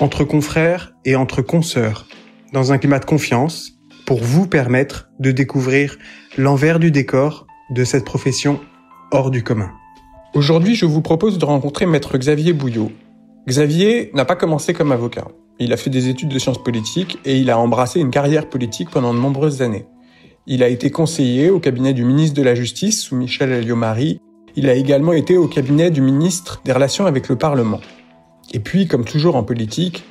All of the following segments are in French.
entre confrères et entre consoeurs, dans un climat de confiance, pour vous permettre de découvrir l'envers du décor de cette profession hors du commun. Aujourd'hui, je vous propose de rencontrer maître Xavier Bouillot. Xavier n'a pas commencé comme avocat. Il a fait des études de sciences politiques et il a embrassé une carrière politique pendant de nombreuses années. Il a été conseiller au cabinet du ministre de la Justice sous Michel Alliot-Marie. Il a également été au cabinet du ministre des Relations avec le Parlement. Et puis, comme toujours en politique,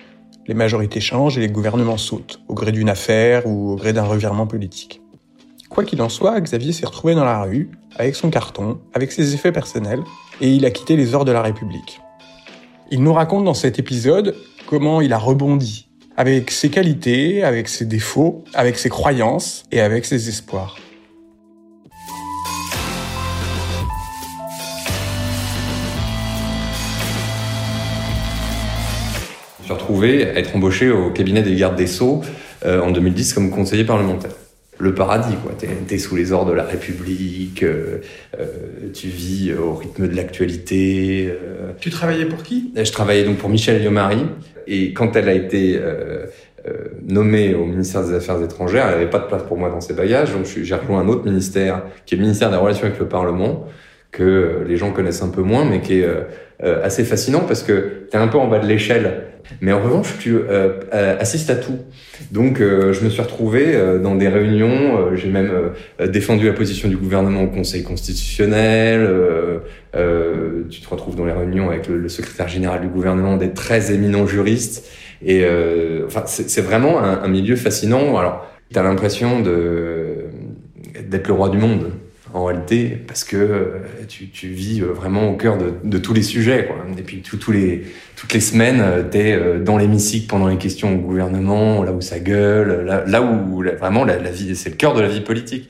les majorités changent et les gouvernements sautent, au gré d'une affaire ou au gré d'un revirement politique. Quoi qu'il en soit, Xavier s'est retrouvé dans la rue, avec son carton, avec ses effets personnels, et il a quitté les ors de la République. Il nous raconte dans cet épisode comment il a rebondi, avec ses qualités, avec ses défauts, avec ses croyances et avec ses espoirs. Suis retrouvé à être embauché au cabinet des gardes des Sceaux euh, en 2010 comme conseiller parlementaire. Le paradis, quoi. T'es, t'es sous les ordres de la République, euh, euh, tu vis au rythme de l'actualité. Tu travaillais pour qui? Je travaillais donc pour Michel Alliot-Marie, et quand elle a été nommée au ministère des Affaires étrangères, elle n'avait pas de place pour moi dans ses bagages, donc j'ai rejoint un autre ministère, qui est le ministère des Relations avec le Parlement, que les gens connaissent un peu moins, mais qui est euh, assez fascinant parce que tu es un peu en bas de l'échelle. Mais en revanche, tu euh, euh, assistes à tout. Donc, euh, je me suis retrouvé euh, dans des réunions. euh, J'ai même défendu la position du gouvernement au Conseil constitutionnel. tu te retrouves dans les réunions avec le, secrétaire général du gouvernement, des très éminents juristes. Et enfin, c'est vraiment un, un milieu fascinant. Alors, tu as l'impression de d'être le roi du monde en réalité, parce que euh, tu, vis euh, vraiment au cœur de, tous les sujets. Quoi. Et puis tout- les, toutes les semaines, tu es dans l'hémicycle pendant les questions au gouvernement, là où ça gueule, là, où vraiment la, vie, c'est le cœur de la vie politique.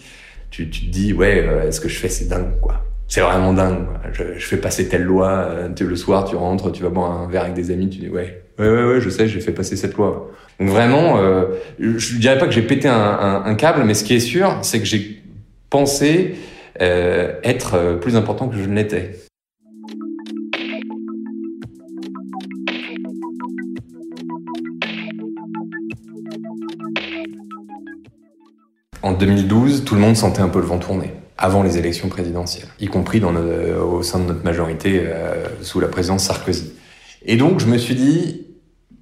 Tu, te dis, ouais, euh, ce que je fais, c'est dingue, quoi. C'est vraiment dingue. Je, fais passer telle loi. euh, le soir, tu rentres, tu vas boire un verre avec des amis, tu dis, ouais, ouais, ouais, ouais je sais, j'ai fait passer cette loi. Donc vraiment, euh, je dirais pas que j'ai pété un câble, mais ce qui est sûr, c'est que j'ai pensé euh, être euh, plus important que je ne l'étais. En 2012, tout le monde sentait un peu le vent tourner, avant les élections présidentielles, y compris le- au sein de notre majorité euh, sous la présidence Sarkozy. Et donc, je me suis dit,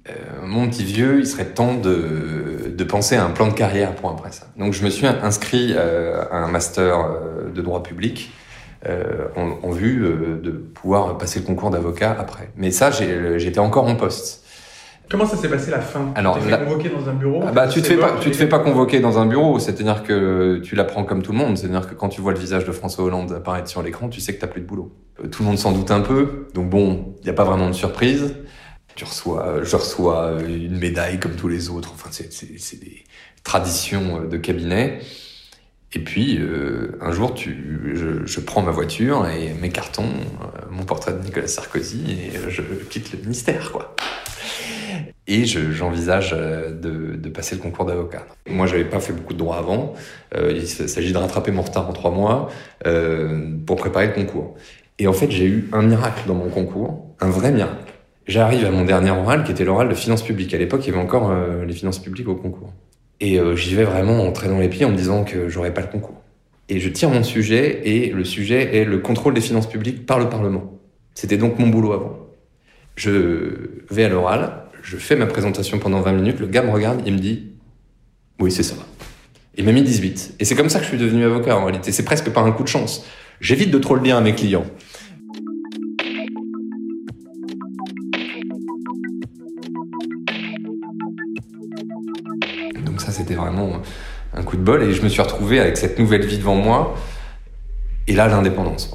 euh, mon petit vieux, il serait temps de, de penser à un plan de carrière pour après ça. Donc, je me suis inscrit euh, à un master euh, de droit public euh, en, en vue euh, de pouvoir passer le concours d'avocat après. Mais ça, j'étais encore en poste. Comment ça s'est passé la fin? Alors, Tu la- convoquer dans un bureau? Ah bah, tu te fais pas, tu te fais pas convoquer dans un bureau, c'est-à-dire que tu l'apprends comme tout le monde, c'est-à-dire que quand tu vois le visage de François Hollande apparaître sur l'écran, tu sais que t'as plus de boulot. Tout le monde s'en doute un peu, donc bon, il y a pas vraiment de surprise. Tu reçois, euh, je reçois euh, une médaille comme tous les autres. Enfin, c'est, des traditions euh, de cabinet. Et puis un jour, tu, je, prends ma voiture et mes cartons, mon portrait de Nicolas Sarkozy, et je quitte le ministère, quoi. Et je- j'envisage de, de passer le concours d'avocat. Moi, j'avais pas fait beaucoup de droit avant. Il s'agit de rattraper mon retard en trois mois pour préparer le concours. Et en fait, j'ai eu un miracle dans mon concours, un vrai miracle. J'arrive à mon dernier oral, qui était l'oral de finances publiques. À l'époque, il y avait encore euh, les finances publiques au concours. Et euh, j'y vais vraiment en traînant les pieds en me disant que j'aurais pas le concours. Et je tire mon sujet, et le sujet est le contrôle des finances publiques par le Parlement. C'était donc mon boulot avant. Je vais à l'oral, je fais ma présentation pendant 20 minutes, le gars me regarde, il me dit Oui, c'est ça. Il m'a mis 18. Et c'est comme ça que je suis devenu avocat en réalité. C'est presque par un coup de chance. J'évite de trop le dire à mes clients. Donc ça, c'était vraiment un coup de bol. Et je me suis retrouvé avec cette nouvelle vie devant moi. Et là, l'indépendance.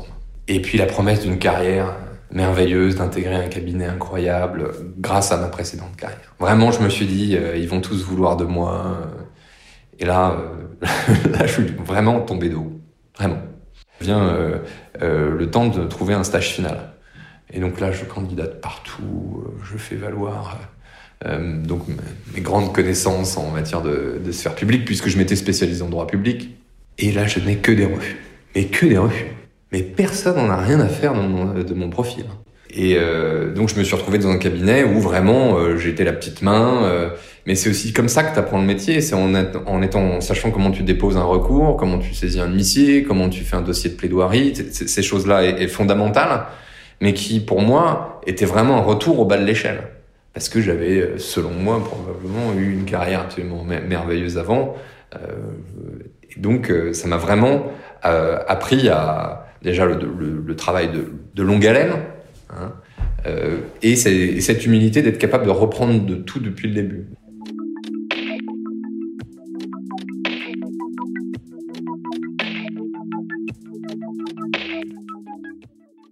Et puis la promesse d'une carrière merveilleuse d'intégrer un cabinet incroyable grâce à ma précédente carrière. Vraiment, je me suis dit, euh, ils vont tous vouloir de moi. et là, là, je suis vraiment tombé de haut. Vraiment. Vient le temps de trouver un stage final. Et donc là, je candidate partout, je fais valoir euh, donc mes grandes connaissances en matière de, de sphère publique, puisque je m'étais spécialisé en droit public. Et là, je n'ai que des refus. Mais que des refus. Mais personne n'en a rien à faire de mon profil. Et euh, donc je me suis retrouvé dans un cabinet où vraiment euh, j'étais la petite main. Euh, mais c'est aussi comme ça que tu apprends le métier. C'est en, en, étant, en sachant comment tu déposes un recours, comment tu saisis un huissier, comment tu fais un dossier de plaidoirie. Ces choses-là est, est fondamentales, mais qui pour moi était vraiment un retour au bas de l'échelle parce que j'avais, euh, selon moi, probablement eu une carrière absolument merveilleuse avant. Euh, et donc, euh, ça m'a vraiment euh, appris à déjà le, le, le travail de, de, longue haleine hein, euh, et, et, cette humilité d'être capable de reprendre de tout depuis le début.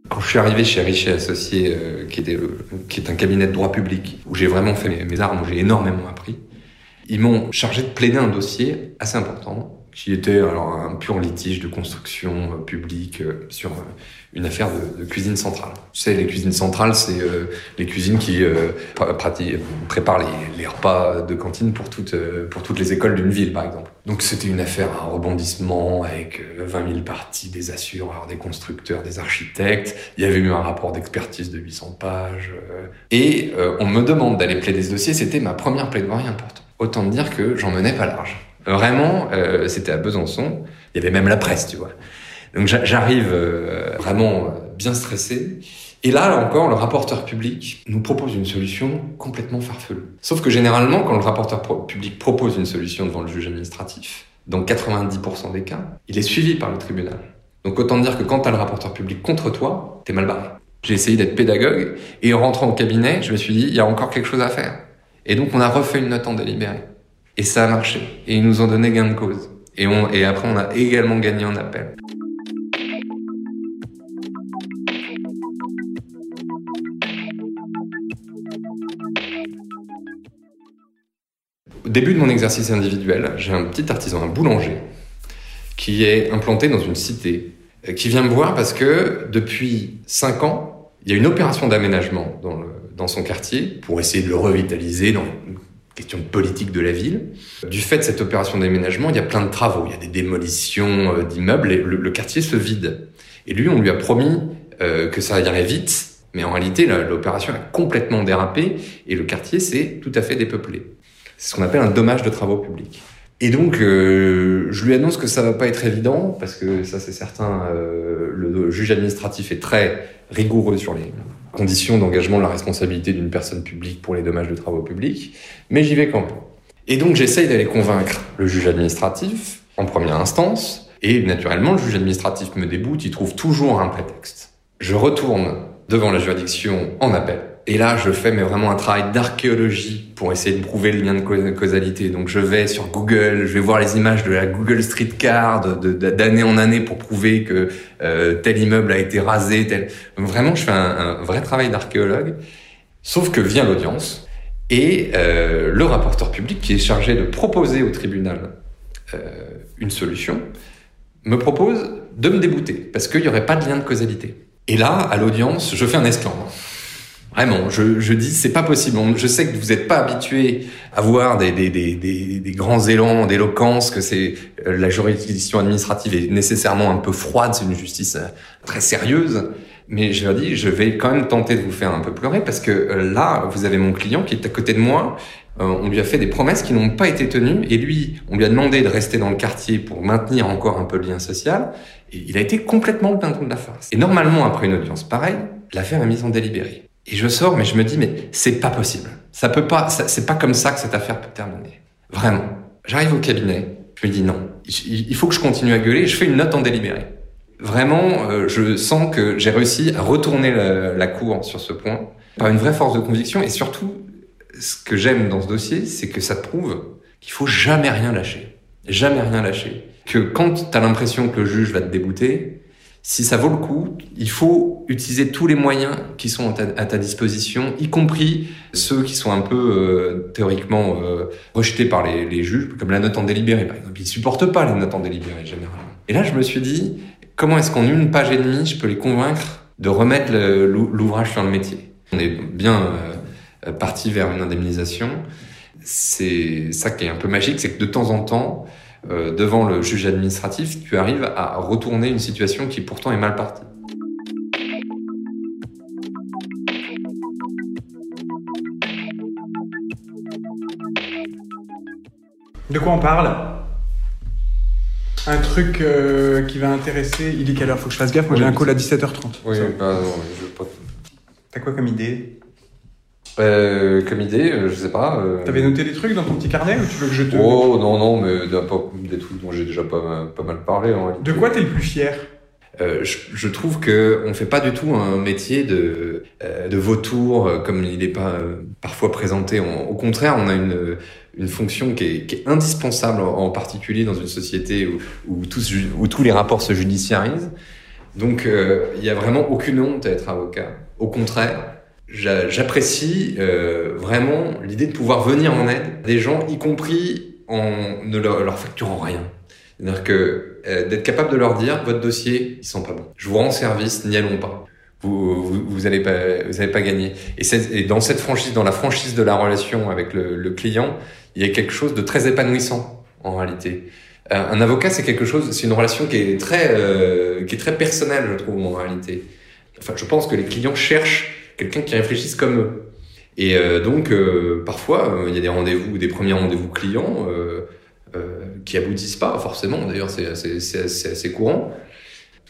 Quand je suis arrivé chez Richer Associés, euh, qui, était, qui est un cabinet de droit public, où j'ai vraiment fait mes, mes armes, où j'ai énormément appris, ils m'ont chargé de plaider un dossier assez important qui était alors un pur litige de construction euh, publique euh, sur euh, une affaire de, cuisine centrale. Tu sais, les cuisines centrales, c'est les cuisines qui préparent les, repas de cantine pour toutes, les écoles d'une ville, par exemple. Donc c'était une affaire à rebondissement avec 20 000 parties, des assureurs, des constructeurs, des architectes. Il y avait eu un rapport d'expertise de 800 pages. et on me demande d'aller plaider ce dossier. C'était ma première plaidoirie importante. Autant dire que j'en menais pas large. Vraiment, euh, c'était à Besançon. Il y avait même la presse, tu vois. Donc j'arrive euh, vraiment bien stressé. Et là, là encore, le rapporteur public nous propose une solution complètement farfelue. Sauf que généralement, quand le rapporteur public propose une solution devant le juge administratif, dans 90% des cas, il est suivi par le tribunal. Donc autant dire que quand tu as le rapporteur public contre toi, t'es mal barré. J'ai essayé d'être pédagogue et en rentrant au cabinet, je me suis dit, il y a encore quelque chose à faire. Et donc on a refait une note en délibéré. Et ça a marché. Et ils nous ont donné gain de cause. Et, après, on a également gagné en appel. Au début de mon exercice individuel, j'ai un petit artisan, un boulanger, qui est implanté dans une cité, euh, qui vient me voir parce que depuis 5 ans, il y a une opération d'aménagement dans, son quartier pour essayer de le revitaliser question politique de la ville. Du fait de cette opération d'aménagement, il y a plein de travaux, il y a des démolitions euh, d'immeubles et le, quartier se vide. Et lui, on lui a promis euh, que ça irait vite, mais en réalité, l'opération a complètement dérapé et le quartier s'est tout à fait dépeuplé. C'est ce qu'on appelle un dommage de travaux publics. Et donc, euh, je lui annonce que ça va pas être évident, parce que ça c'est certain, euh, le juge administratif est très rigoureux sur les conditions d'engagement de la responsabilité d'une personne publique pour les dommages de travaux publics, mais j'y vais quand même. Et donc j'essaye d'aller convaincre le juge administratif en première instance, et naturellement le juge administratif me déboute, il trouve toujours un prétexte. Je retourne devant la juridiction en appel. Et là, je fais mais vraiment un travail d'archéologie pour essayer de prouver le lien de causalité. Donc, je vais sur Google, je vais voir les images de la Google Street Card d'année en année pour prouver que euh, tel immeuble a été rasé. Vraiment, je fais un, un vrai travail d'archéologue. Sauf que vient l'audience et euh, le rapporteur public qui est chargé de proposer au tribunal euh, une solution me propose de me débouter parce qu'il n'y aurait pas de lien de causalité. Et là, à l'audience, je fais un esclandre. Vraiment, je, je dis c'est pas possible. Je sais que vous n'êtes pas habitué à voir des, grands élans d'éloquence, que c'est euh, la juridiction administrative est nécessairement un peu froide, c'est une justice euh, très sérieuse. Mais je leur dis, je vais quand même tenter de vous faire un peu pleurer parce que euh, là, vous avez mon client qui est à côté de moi. on lui a fait des promesses qui n'ont pas été tenues et lui, on lui a demandé de rester dans le quartier pour maintenir encore un peu le lien social. Et il a été complètement le dindon de la farce. Et normalement, après une audience pareille, l'affaire est mise en délibéré. Et je sors, mais je me dis, mais c'est pas possible. Ça peut pas, c'est pas comme ça que cette affaire peut terminer. Vraiment. J'arrive au cabinet, je me dis non. Il faut que je continue à gueuler, je fais une note en délibéré. Vraiment, euh, je sens que j'ai réussi à retourner la, la cour sur ce point par une vraie force de conviction et surtout, ce que j'aime dans ce dossier, c'est que ça prouve qu'il faut jamais rien lâcher. Jamais rien lâcher. Que quand tu as l'impression que le juge va te débouter, si ça vaut le coup, il faut utiliser tous les moyens qui sont à ta, disposition, y compris ceux qui sont un peu euh, théoriquement euh, rejetés par les, juges, comme la note en délibéré par exemple. Ils supportent pas les notes en délibéré généralement. Et là, je me suis dit, comment est-ce qu'en une page et demie, je peux les convaincre de remettre l'ouvrage sur le métier? On est bien euh, parti vers une indemnisation. C'est ça qui est un peu magique, c'est que de temps en temps, euh, devant le juge administratif, tu arrives à retourner une situation qui pourtant est mal partie. De quoi on parle? Un truc euh, qui va intéresser. Il est quelle heure Faut que je fasse gaffe? Moi, j'ai un call à 17h30. Oui, bah non, je veux pas. T'as quoi comme idée? Euh, comme idée, euh, je sais pas. Euh... T'avais noté des trucs dans ton petit carnet ou tu veux que je te. Oh non, non, mais des trucs dont j'ai déjà pas, pas mal parlé. En de quoi t'es le plus fier? Euh, je, je, trouve que on fait pas du tout un métier de de vautour comme il est pas parfois présenté. au contraire, on a une une fonction qui est, qui est indispensable en, particulier dans une société où où tous où tous les rapports se judiciarisent. Donc il y a vraiment aucune honte à être avocat. Au contraire, j'apprécie euh, vraiment l'idée de pouvoir venir en aide des gens, y compris en ne leur, facturant rien. C'est-à-dire que euh, d'être capable de leur dire votre dossier, ils sont pas bons. Je vous rends service, n'y allons pas. Vous, vous, vous allez pas, vous allez pas gagner. Et, et, dans cette franchise, dans la franchise de la relation avec le, le, client, il y a quelque chose de très épanouissant en réalité. Euh, un avocat, c'est quelque chose, c'est une relation qui est très, euh, qui est très personnelle, je trouve en réalité. Enfin, je pense que les clients cherchent quelqu'un qui réfléchisse comme eux. Et euh, donc, euh, parfois, euh, il y a des rendez-vous, des premiers rendez-vous clients qui aboutissent pas forcément. D'ailleurs, c'est assez, courant.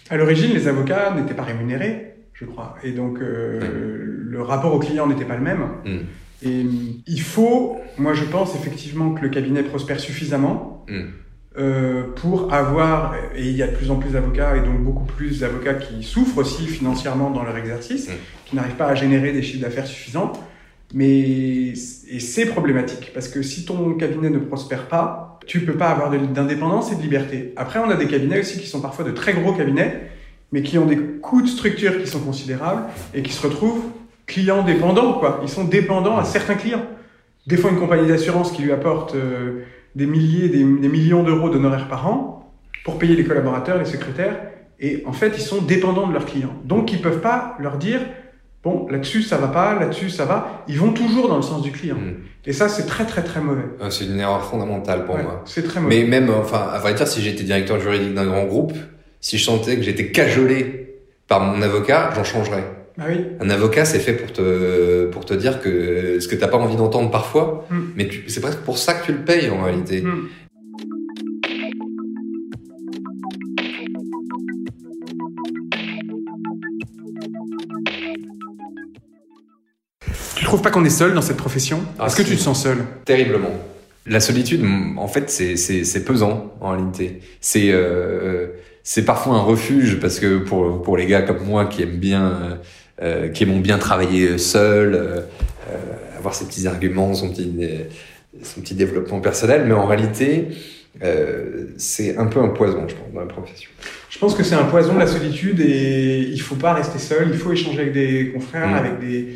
À l'origine, les avocats n'étaient pas rémunérés, je crois. Et donc, le rapport au client n'était pas le même. Hmm. Et il faut, moi je pense effectivement que le cabinet prospère suffisamment hmm. Euh, pour avoir, et il y a de plus en plus d'avocats, et donc beaucoup plus d'avocats qui souffrent aussi financièrement dans leur exercice, mm. qui n'arrivent pas à générer des chiffres d'affaires suffisants. Mais et c'est problématique parce que si ton cabinet ne prospère pas, tu peux pas avoir d'indépendance et de liberté. Après, on a des cabinets aussi qui sont parfois de très gros cabinets, mais qui ont des coûts de structure qui sont considérables et qui se retrouvent clients dépendants. Quoi. Ils sont dépendants à certains clients. Des fois, une compagnie d'assurance qui lui apporte euh, des milliers, des, millions d'euros d'honoraires par an pour payer les collaborateurs, les secrétaires. Et en fait, ils sont dépendants de leurs clients. Donc, ils peuvent pas leur dire, bon, là-dessus, ça va pas, là-dessus, ça va. Ils vont toujours dans le sens du client. Hmm. Et ça, c'est très, très, très mauvais. Ah, c'est une erreur fondamentale pour moi. C'est très mauvais. Mais même, enfin, à vrai dire, si j'étais directeur juridique d'un grand groupe, si je sentais que j'étais cajolé par mon avocat, j'en changerais. Ah oui. Un avocat, c'est fait pour te pour te dire que ce que t'as pas envie d'entendre parfois, hmm. mais c'est presque pour ça que tu le payes en réalité. Hmm. Tu trouves pas qu'on est seul dans cette profession? Ah, Est-ce que tu te sens seul? Terriblement. La solitude, en fait, c'est c'est pesant en réalité. C'est euh, c'est parfois un refuge parce que pour pour les gars comme moi qui aiment bien euh, qui aiment bien travailler seul, euh, euh, avoir ses petits arguments, son petit, son petit développement personnel, mais en réalité, c'est un peu un poison, je pense, dans la profession. Je pense que c'est un poison la solitude et il faut pas rester seul, il faut échanger avec des confrères, mm. avec des,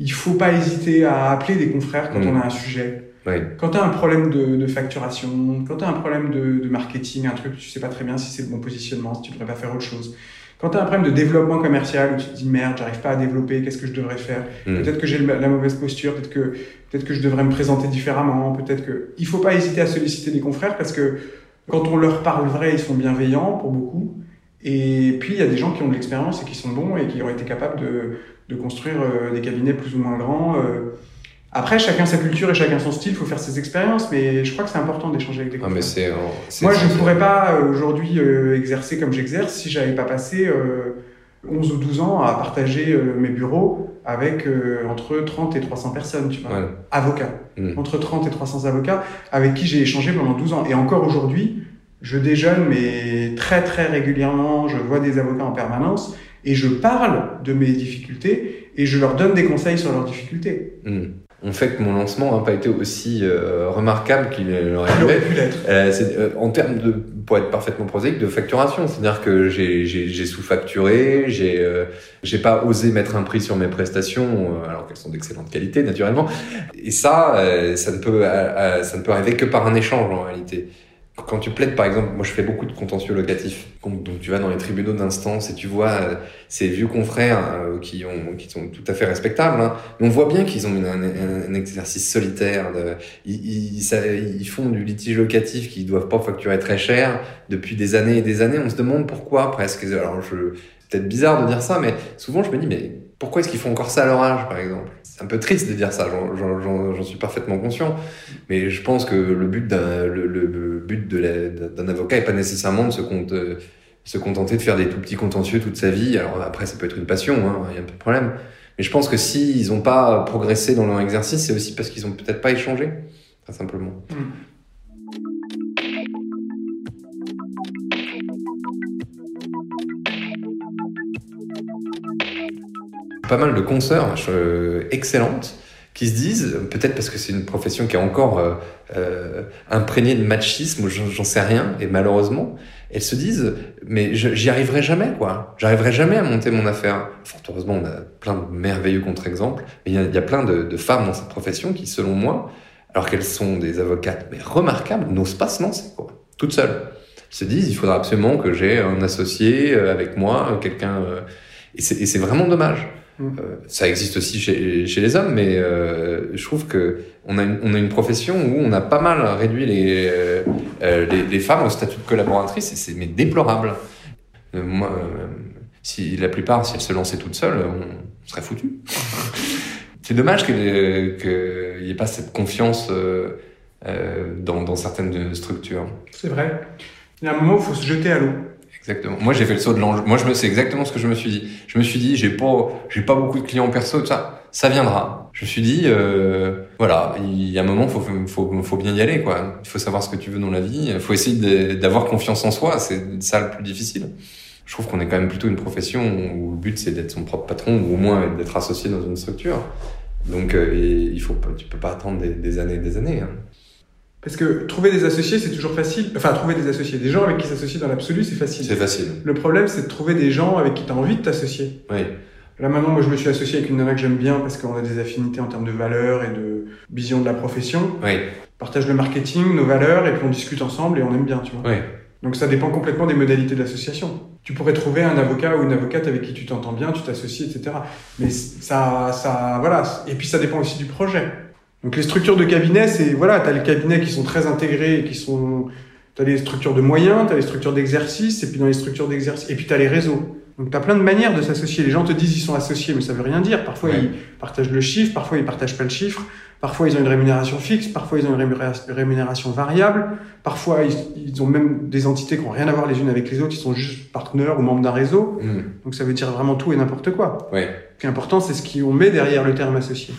il faut pas hésiter à appeler des confrères quand mm. on a un sujet. Oui. Quand tu as un problème de, de facturation, quand tu as un problème de, de, marketing, un truc, tu sais pas très bien si c'est le bon positionnement, si tu devrais pas faire autre chose. Quand tu as un problème de développement commercial où tu te dis merde, j'arrive pas à développer, qu'est-ce que je devrais faire? Hmm. Peut-être que j'ai la mauvaise posture, peut-être que peut-être que je devrais me présenter différemment, peut-être que il faut pas hésiter à solliciter des confrères parce que quand on leur parle vrai, ils sont bienveillants pour beaucoup. Et puis il y a des gens qui ont de l'expérience et qui sont bons et qui ont été capables de, de construire euh, des cabinets plus ou moins grands. Euh, après, chacun sa culture et chacun son style, il faut faire ses expériences, mais je crois que c'est important d'échanger avec des ah, mais c'est, Moi, je ne pourrais pas euh, aujourd'hui euh, exercer comme j'exerce si j'avais pas passé 11 euh, ou 12 ans à partager mes bureaux avec entre 30 et 300 personnes, tu vois, avocats. Hmm. Entre 30 et 300 avocats avec qui j'ai échangé pendant 12 ans. Et encore aujourd'hui, je déjeune, mais très très régulièrement, je vois des avocats en permanence et je parle de mes difficultés et je leur donne des conseils sur leurs difficultés. Hmm. Ont fait que mon lancement n'a pas été aussi euh, remarquable qu'il aurait pu l'être. euh, euh, en termes de, pour être parfaitement prosaïque, de facturation. C'est-à-dire que j'ai, sous-facturé, j'ai, j'ai pas osé mettre un prix sur mes prestations, alors qu'elles sont d'excellente qualité, naturellement. Et ça, ça ne peut, ça ne peut arriver que par un échange, en réalité. Quand tu plaides, par exemple, moi je fais beaucoup de contentieux locatifs. Donc, tu vas dans les tribunaux d'instance et tu vois euh, ces vieux confrères euh, qui ont, qui sont tout à fait respectables. Hein, mais on voit bien qu'ils ont un- un exercice solitaire. De, ils, ils, ça- ils font du litige locatif qu'ils doivent pas facturer très cher depuis des années et des années. On se demande pourquoi presque. Alors je, c'est peut-être bizarre de dire ça, mais souvent je me dis mais pourquoi est-ce qu'ils font encore ça à leur âge, par exemple? C'est un peu triste de dire ça. J'en- suis parfaitement conscient. Mais je pense que le but d'un le, d'un avocat est pas nécessairement de se, euh, se contenter de faire des tout petits contentieux toute sa vie. Alors après, ça peut être une passion, hein, il y a pas de problème. Mais je pense que s'ils ils n'ont pas progressé dans leur exercice, c'est aussi parce qu'ils ont peut-être pas échangé, très simplement. Pas mal de consoeurs euh, excellentes qui se disent, peut-être parce que c'est une profession qui est encore euh, euh, imprégnée de machisme, j'en sais rien, et malheureusement, elles se disent, mais j'y arriverai jamais, quoi. J'arriverai jamais à monter mon affaire. Fort heureusement, on a plein de merveilleux contre-exemples, mais il y a, plein de, de femmes dans cette profession qui, selon moi, alors qu'elles sont des avocates, mais remarquables, n'osent pas se lancer, quoi. Toutes seules. Elles se disent, il faudra absolument que j'ai un associé avec moi, quelqu'un, et c'est vraiment dommage. Mm. Euh, ça existe aussi chez, chez les hommes, mais euh, je trouve que on a, une, on a une profession où on a pas mal réduit les, euh, les, les femmes au statut de collaboratrice et c'est mais déplorable. Moi, si la plupart, si elles se lançaient toutes seules, on serait foutus. c'est dommage qu'il n'y ait pas cette confiance dans, dans certaines structures. C'est vrai. Il y a un moment où il faut se jeter à l'eau. Exactement. Moi, j'ai fait le saut de l'ange. Moi, je me, c'est exactement ce que je me suis dit. Je me suis dit, j'ai pas, j'ai pas beaucoup de clients perso, tout ça. Ça viendra. Je me suis dit, euh, voilà, il y a un moment, faut, faut, faut bien y aller, quoi. Il faut savoir ce que tu veux dans la vie. Il faut essayer d'avoir confiance en soi. C'est ça le plus difficile. Je trouve qu'on est quand même plutôt une profession où le but c'est d'être son propre patron ou au moins d'être associé dans une structure. Donc, euh, il faut, tu peux pas attendre des, des années et des années. hein. Parce que trouver des associés, c'est toujours facile. Enfin, trouver des associés, des gens avec qui s'associer dans l'absolu, c'est facile. C'est facile. Le problème, c'est de trouver des gens avec qui tu as envie de t'associer. Oui. Là maintenant, moi je me suis associé avec une nana que j'aime bien parce qu'on a des affinités en termes de valeurs et de vision de la profession. Oui. On partage le marketing, nos valeurs, et puis on discute ensemble et on aime bien, tu vois. Oui. Donc ça dépend complètement des modalités de l'association. Tu pourrais trouver un avocat ou une avocate avec qui tu t'entends bien, tu t'associes, etc. Mais ça, ça, voilà. Et puis ça dépend aussi du projet. Donc les structures de cabinet, c'est voilà, t'as les cabinets qui sont très intégrés, et qui sont, t'as les structures de moyens, t'as les structures d'exercice, et puis dans les structures d'exercice, et puis t'as les réseaux. Donc t'as plein de manières de s'associer. Les gens te disent ils sont associés, mais ça veut rien dire. Parfois Ouais. ils partagent le chiffre, parfois ils partagent pas le chiffre. Parfois ils ont une rémunération fixe, parfois ils ont une rémunération- variable. Parfois ils, ils ont même des entités qui ont rien à voir les unes avec les autres. Ils sont juste partenaires ou membres d'un réseau. Mmh. Donc ça veut dire vraiment tout et n'importe quoi. Ouais. Ce qui est important, c'est ce qu'on met derrière le terme associé.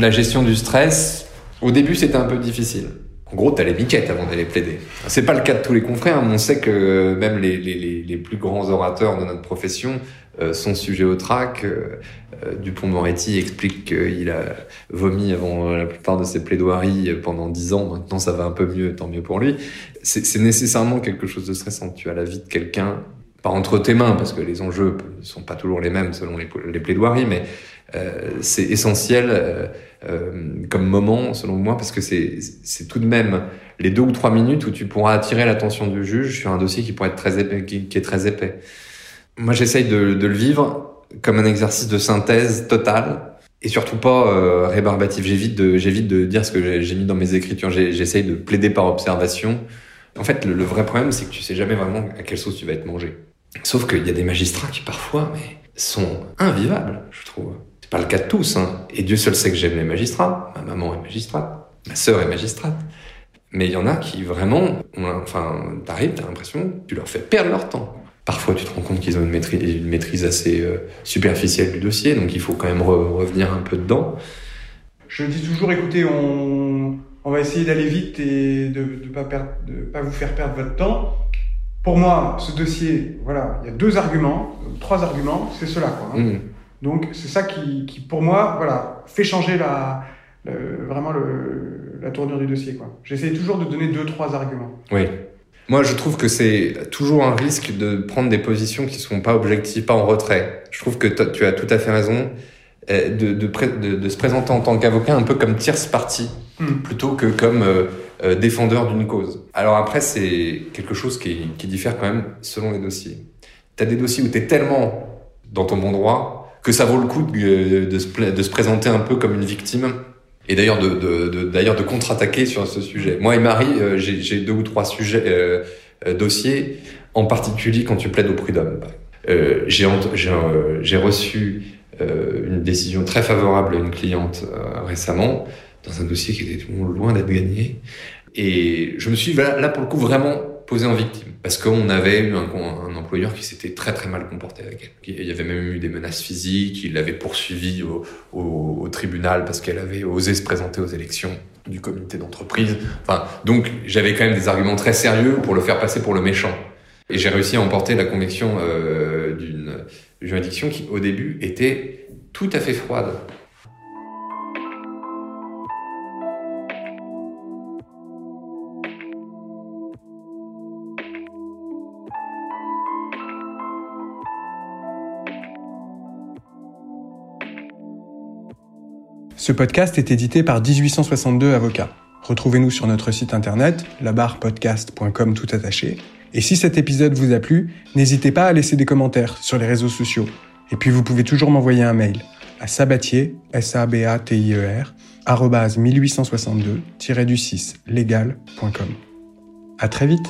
La gestion du stress, au début, c'était un peu difficile. En gros, t'as les miquettes avant d'aller plaider. C'est pas le cas de tous les confrères, mais on sait que même les, les, les, plus grands orateurs de notre profession euh, sont sujets au trac. Euh, euh, Dupont-Moretti explique qu'il a vomi avant euh, la plupart de ses plaidoiries pendant dix ans. Maintenant, ça va un peu mieux, tant mieux pour lui. C'est nécessairement quelque chose de stressant. Tu as la vie de quelqu'un, pas entre tes mains, parce que les enjeux ne sont pas toujours les mêmes selon les, les plaidoiries, mais euh, c'est essentiel euh, euh, comme moment, selon moi, parce que c'est tout de même les deux ou trois minutes où tu pourras attirer l'attention du juge sur un dossier qui pourrait être très qui, est très épais. Moi, j'essaye de, le vivre comme un exercice de synthèse totale et surtout pas euh, rébarbatif. J'évite de, j'évite de dire ce que j'ai- mis dans mes écritures. J'essaye de plaider par observation. En fait, le, le vrai problème, c'est que tu sais jamais vraiment à quelle sauce tu vas être mangé. Sauf qu'il y a des magistrats qui parfois, mais sont invivables, je trouve. C'est pas le cas de tous, hein. Et Dieu seul sait que j'aime les magistrats. Ma maman est magistrate, ma sœur est magistrate. Mais il y en a qui vraiment, enfin, t'arrives, t'as l'impression que tu leur fais perdre leur temps. Parfois, tu te rends compte qu'ils ont une maîtrise, une maîtrise assez euh, superficielle du dossier, donc il faut quand même re- revenir un peu dedans. Je dis toujours, écoutez, on, on va essayer d'aller vite et de ne pas, perdre, de pas vous faire perdre votre temps. pour moi, ce dossier, voilà, il y a deux arguments, trois arguments, c'est cela, quoi. hein. Mm. Donc c'est ça qui, qui, pour moi, voilà, fait changer la, le- vraiment le, la tournure du dossier. J'essaie toujours de donner deux, trois arguments. Oui. Moi, je trouve que c'est toujours un risque de prendre des positions qui sont pas objectives, pas en retrait. Je trouve que tu as tout à fait raison euh, de, de, pré- de, de se présenter en tant qu'avocat un peu comme tierce partie Hmm. plutôt que comme euh, euh, défendeur d'une cause. Alors après, c'est quelque chose qui, qui diffère quand même selon les dossiers. Tu as des dossiers où tu es tellement dans ton bon droit que ça vaut le coup de, de, se, de se présenter un peu comme une victime et d'ailleurs de, de, de, de contre-attaquer sur ce sujet. Moi et Marie, euh, j'ai deux ou trois sujets, euh, euh, dossiers, en particulier quand tu plaides au prud'homme. Euh, j'ai j'ai euh, j'ai reçu une décision très favorable à une cliente récemment dans un dossier qui était loin d'être gagné. Et je me suis là, pour le coup vraiment posé en victime parce qu'on avait eu un, employeur qui s'était très très mal comporté avec elle. Il y avait même eu des menaces physiques, il l'avait poursuivi au, au, au tribunal parce qu'elle avait osé se présenter aux élections du comité d'entreprise. Enfin, donc j'avais quand même des arguments très sérieux pour le faire passer pour le méchant. Et j'ai réussi à emporter la conviction euh, d'une juridiction qui, au début, était tout à fait froide. Ce podcast est édité par 1862 Avocats. Retrouvez-nous sur notre site internet, labarpodcast.com tout attaché. Et si cet épisode vous a plu, n'hésitez pas à laisser des commentaires sur les réseaux sociaux. Et puis vous pouvez toujours m'envoyer un mail à sabatier, s a b a t i e r arobase 1862-du6legal.com. À très vite.